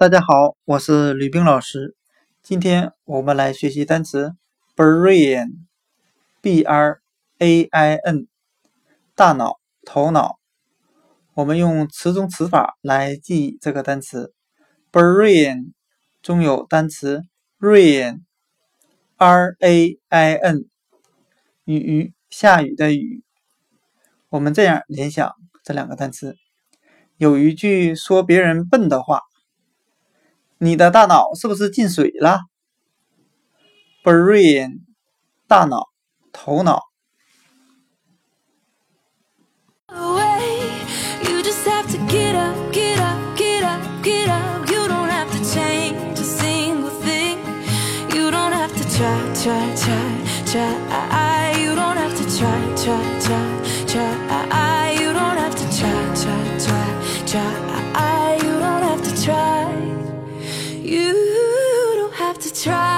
大家好，我是吕冰老师。今天我们来学习单词 brain，b-r-a-i-n，大脑、头脑。我们用词中词法来记忆这个单词 brain，中有单词 rain，r-a-i-n，雨，下雨的雨。我们这样联想这两个单词。有一句说别人笨的话。你的大脑是不是进水了？Brain，大脑、头脑。Try